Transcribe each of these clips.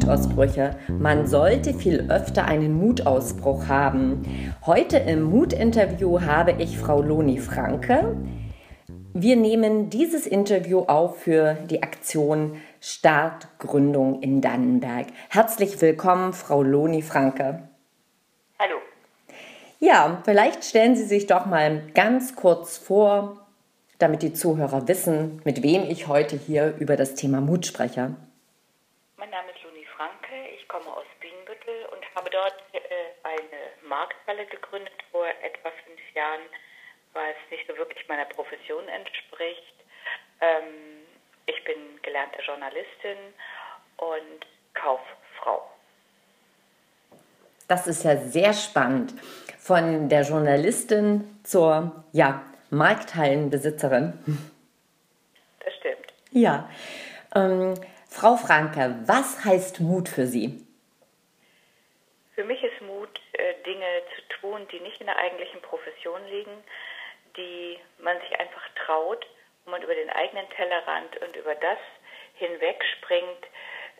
Mutausbrüche. Man sollte viel öfter einen Mutausbruch haben. Heute im Mutinterview habe ich Frau Loni Franke. Wir nehmen dieses Interview auf für die Aktion Startgründung in Dannenberg. Herzlich willkommen, Frau Loni Franke. Hallo. Ja, vielleicht stellen Sie sich doch mal ganz kurz vor, damit die Zuhörer wissen, mit wem ich heute hier über das Thema Mut spreche. Mein Name ist Luni Franke, ich komme aus Bienenbüttel und habe dort äh, eine Markthalle gegründet vor etwa fünf Jahren, weil es nicht so wirklich meiner Profession entspricht. Ähm, ich bin gelernte Journalistin und Kauffrau. Das ist ja sehr spannend. Von der Journalistin zur ja, Markthallenbesitzerin. Das stimmt. Ja. Ähm, Frau Franke, was heißt Mut für Sie? Für mich ist Mut, äh, Dinge zu tun, die nicht in der eigentlichen Profession liegen, die man sich einfach traut, wo man über den eigenen Tellerrand und über das hinwegspringt,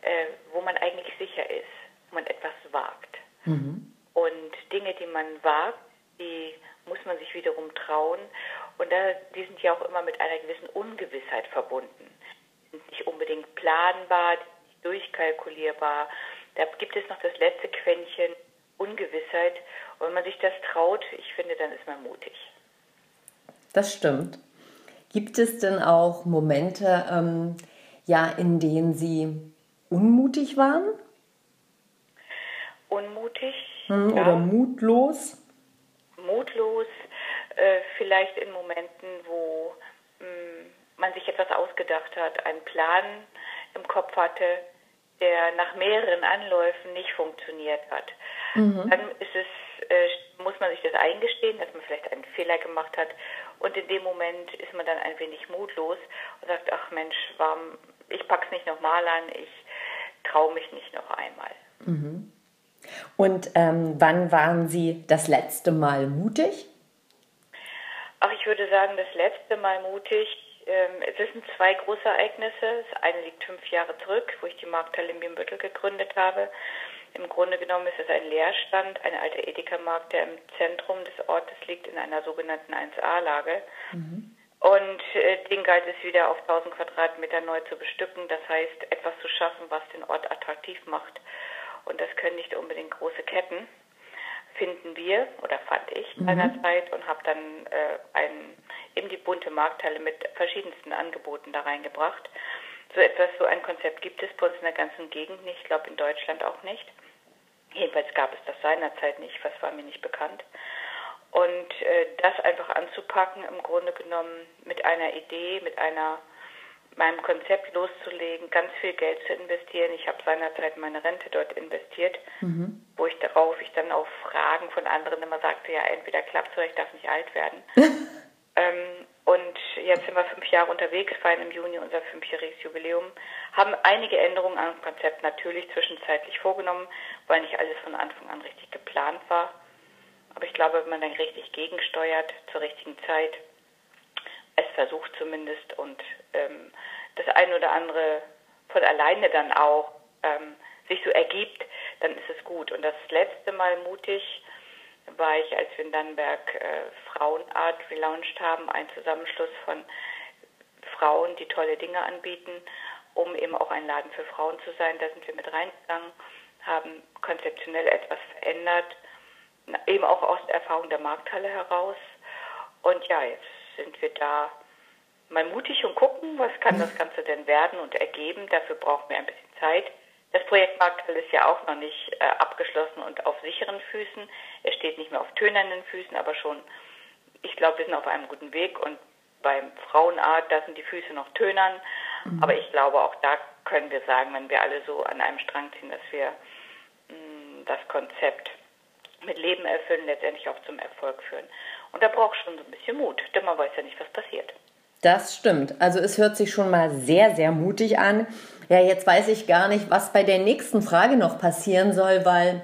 äh, wo man eigentlich sicher ist, wo man etwas wagt. Mhm. Und Dinge, die man wagt, die muss man sich wiederum trauen. Und da, die sind ja auch immer mit einer gewissen Ungewissheit verbunden. Die unbedingt planbar, nicht durchkalkulierbar. Da gibt es noch das letzte Quäntchen Ungewissheit. Und wenn man sich das traut, ich finde, dann ist man mutig. Das stimmt. Gibt es denn auch Momente, ähm, ja, in denen Sie unmutig waren? Unmutig. Hm, ja. Oder mutlos? Mutlos, äh, vielleicht in Momenten, wo mh, hm, man sich etwas ausgedacht hat, einen Plan im Kopf hatte, der nach mehreren Anläufen nicht funktioniert hat. Mhm. Dann ist es, äh, muss man sich das eingestehen, dass man vielleicht einen Fehler gemacht hat. Und in dem Moment ist man dann ein wenig mutlos und sagt, ach Mensch, warum, ich pack's nicht nochmal an, ich traue mich nicht noch einmal. Mhm. Und ähm, wann waren Sie das letzte Mal mutig? Ach, ich würde sagen, das letzte Mal mutig. Ähm, es sind zwei große Ereignisse. Das eine liegt fünf Jahre zurück, wo ich die Markthalle in Bienenbüttel gegründet habe. Im Grunde genommen ist es ein Leerstand, ein alter Edeka-Markt, der im Zentrum des Ortes liegt, in einer sogenannten 1A-Lage. Mhm. Und äh, den galt es wieder auf 1000 Quadratmeter neu zu bestücken. Das heißt, etwas zu schaffen, was den Ort attraktiv macht und das können nicht unbedingt große Ketten, finden wir oder fand ich mhm. seinerzeit und habe dann äh, ein, eben die bunte Markthalle mit verschiedensten Angeboten da reingebracht. So etwas, so ein Konzept gibt es bei uns in der ganzen Gegend nicht, ich glaube in Deutschland auch nicht. Jedenfalls gab es das seinerzeit nicht, was war mir nicht bekannt. Und äh, das einfach anzupacken, im Grunde genommen mit einer Idee, mit einer meinem Konzept loszulegen, ganz viel Geld zu investieren. Ich habe seinerzeit meine Rente dort investiert, mhm. wo ich darauf ich dann auf Fragen von anderen immer sagte, ja, entweder klappt es oder ich darf nicht alt werden. ähm, und jetzt sind wir fünf Jahre unterwegs, feiern im Juni unser fünfjähriges Jubiläum, haben einige Änderungen am Konzept natürlich zwischenzeitlich vorgenommen, weil nicht alles von Anfang an richtig geplant war. Aber ich glaube, wenn man dann richtig gegensteuert zur richtigen Zeit, es versucht zumindest und ähm, das eine oder andere von alleine dann auch ähm, sich so ergibt, dann ist es gut. Und das letzte Mal mutig war ich, als wir in Dannenberg äh, Frauenart gelauncht haben, ein Zusammenschluss von Frauen, die tolle Dinge anbieten, um eben auch ein Laden für Frauen zu sein. Da sind wir mit reingegangen, haben konzeptionell etwas verändert, eben auch aus Erfahrung der Markthalle heraus. Und ja, jetzt sind wir da mal mutig und gucken, was kann das Ganze denn werden und ergeben. Dafür brauchen wir ein bisschen Zeit. Das Projekt Markthalle ist ja auch noch nicht äh, abgeschlossen und auf sicheren Füßen. Es steht nicht mehr auf tönernen Füßen, aber schon, ich glaube, wir sind auf einem guten Weg und beim Frauenart, da sind die Füße noch tönern. Mhm. Aber ich glaube, auch da können wir sagen, wenn wir alle so an einem Strang ziehen, dass wir mh, mm, das Konzept mit Leben erfüllen, letztendlich auch zum Erfolg führen. Und da braucht schon so ein bisschen Mut, denn man weiß ja nicht, was passiert. Das stimmt. Also es hört sich schon mal sehr, sehr mutig an. Ja, jetzt weiß ich gar nicht, was bei der nächsten Frage noch passieren soll, weil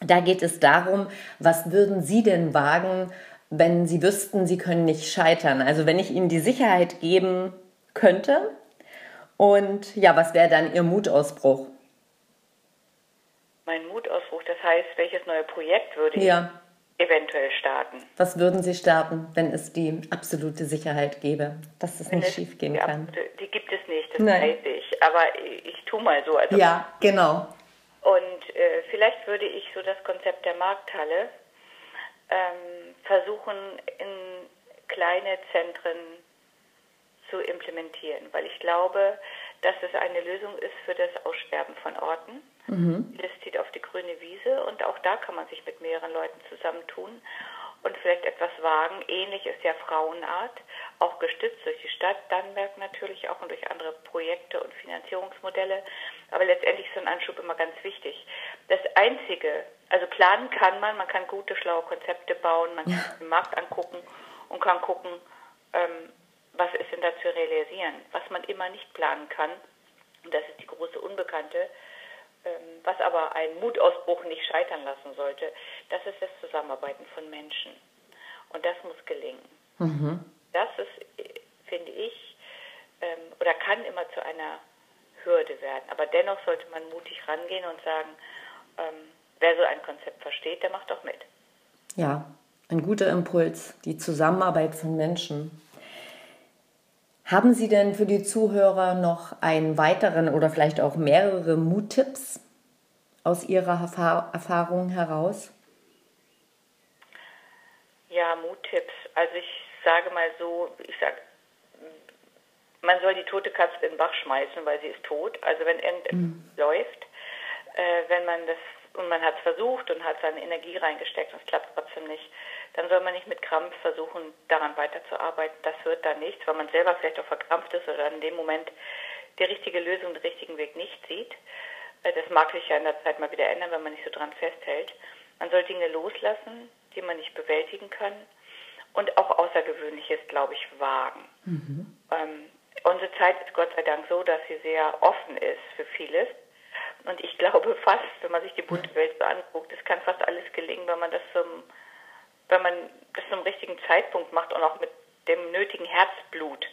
da geht es darum, was würden Sie denn wagen, wenn Sie wüssten, Sie können nicht scheitern? Also wenn ich Ihnen die Sicherheit geben könnte und ja, was wäre dann Ihr Mutausbruch? Mein Mutausbruch, das heißt, welches neue Projekt würde ja. Eventuell starten? Was würden Sie starten, wenn es die absolute Sicherheit gäbe, dass es wenn nicht schief gehen kann? Absolute, die gibt es nicht, das Nein. weiß ich. Aber ich, ich tue mal so. Also ja, genau. Und äh, vielleicht würde ich so das Konzept der Markthalle ähm, versuchen, in kleine Zentren zu implementieren, weil ich glaube, dass es eine Lösung ist für das Aussterben von Orten. Mhm. Das zieht auf die grüne Wiese und auch da kann man sich mit mehreren Leuten zusammentun und vielleicht etwas wagen. Ähnlich ist ja Frauenart, auch gestützt durch die Stadt Dannenberg natürlich auch und durch andere Projekte und Finanzierungsmodelle. Aber letztendlich ist so ein Anschub immer ganz wichtig. Das Einzige, also planen kann man, man kann gute, schlaue Konzepte bauen, man kann den Markt angucken und kann gucken, ähm, was ist denn da zu realisieren. Was man immer nicht planen kann, und das ist die große Unbekannte, was aber einen Mutausbruch nicht scheitern lassen sollte, das ist das Zusammenarbeiten von Menschen. Und das muss gelingen. Mhm. Das ist, finde ich, ähm, oder kann immer zu einer Hürde werden. Aber dennoch sollte man mutig rangehen und sagen, ähm, wer so ein Konzept versteht, der macht doch mit. Ja, ein guter Impuls, die Zusammenarbeit von Menschen. Haben Sie denn für die Zuhörer noch einen weiteren oder vielleicht auch mehrere Muttipps aus Ihrer Erfahrung heraus? Ja, Muttipps. Also ich sage mal so, ich sage, man soll die tote Katze in den Bach schmeißen, weil sie ist tot. Also wenn irgendetwas mhm. läuft, äh, wenn man das und man hat es versucht und hat seine Energie reingesteckt und es klappt trotzdem nicht, dann soll man nicht mit Krampf versuchen, daran weiterzuarbeiten. Das wird dann nichts, weil man selber vielleicht auch verkrampft ist oder in dem Moment die richtige Lösung, den richtigen Weg nicht sieht. Äh, das mag sich ja in der Zeit mal wieder ändern, wenn man nicht so dran festhält. Man soll Dinge loslassen, die man nicht bewältigen kann und auch Außergewöhnliches, glaube ich, wagen. Mhm. Ähm, unsere Zeit ist Gott sei Dank so, dass sie sehr offen ist für vieles. Und ich glaube fast, wenn man sich die bunte Welt so anguckt, es kann fast alles gelingen, wenn man das zum, wenn man das zum richtigen Zeitpunkt macht und auch mit dem nötigen Herzblut.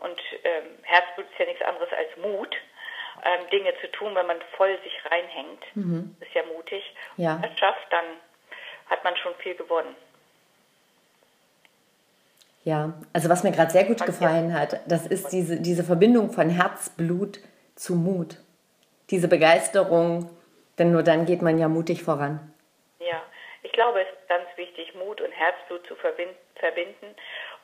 Und ähm, Herzblut ist ja nichts anderes als Mut, ähm, Dinge zu tun, wenn man voll sich reinhängt. Mhm. Ist ja mutig. Ja. Wenn man das schafft, dann hat man schon viel gewonnen. Ja, also was mir gerade sehr gut gefallen hat, das ist diese, diese Verbindung von Herzblut zu Mut diese Begeisterung, denn nur dann geht man ja mutig voran. Ich glaube, es ist ganz wichtig, Mut und Herzblut zu verbinden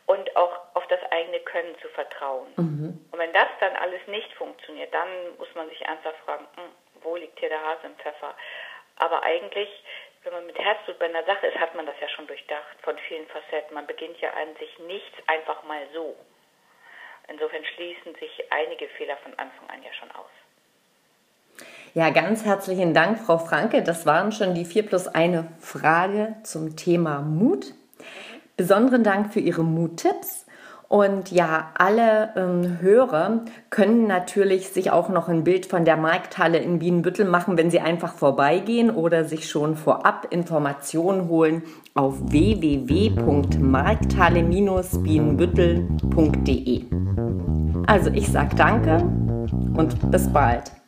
und auch auf das eigene Können zu vertrauen. Mhm. Und wenn das dann alles nicht funktioniert, dann muss man sich ernsthaft fragen, hm, wo liegt hier der Hase im Pfeffer? Aber eigentlich, wenn man mit Herzblut bei einer Sache ist, hat man das ja schon durchdacht von vielen Facetten. Man beginnt ja an sich nichts einfach mal so. Insofern schließen sich einige Fehler von Anfang an ja schon aus. Ja, ganz herzlichen Dank, Frau Franke. Das waren schon die 4 plus 1 Frage zum Thema Mut. Besonderen Dank für Ihre Muttipps. Und ja, alle ähm, Hörer können natürlich sich auch noch ein Bild von der Markthalle in Bienenbüttel machen, wenn sie einfach vorbeigehen oder sich schon vorab Informationen holen auf www.markthalle-bienenbüttel.de. Also ich sage danke und bis bald.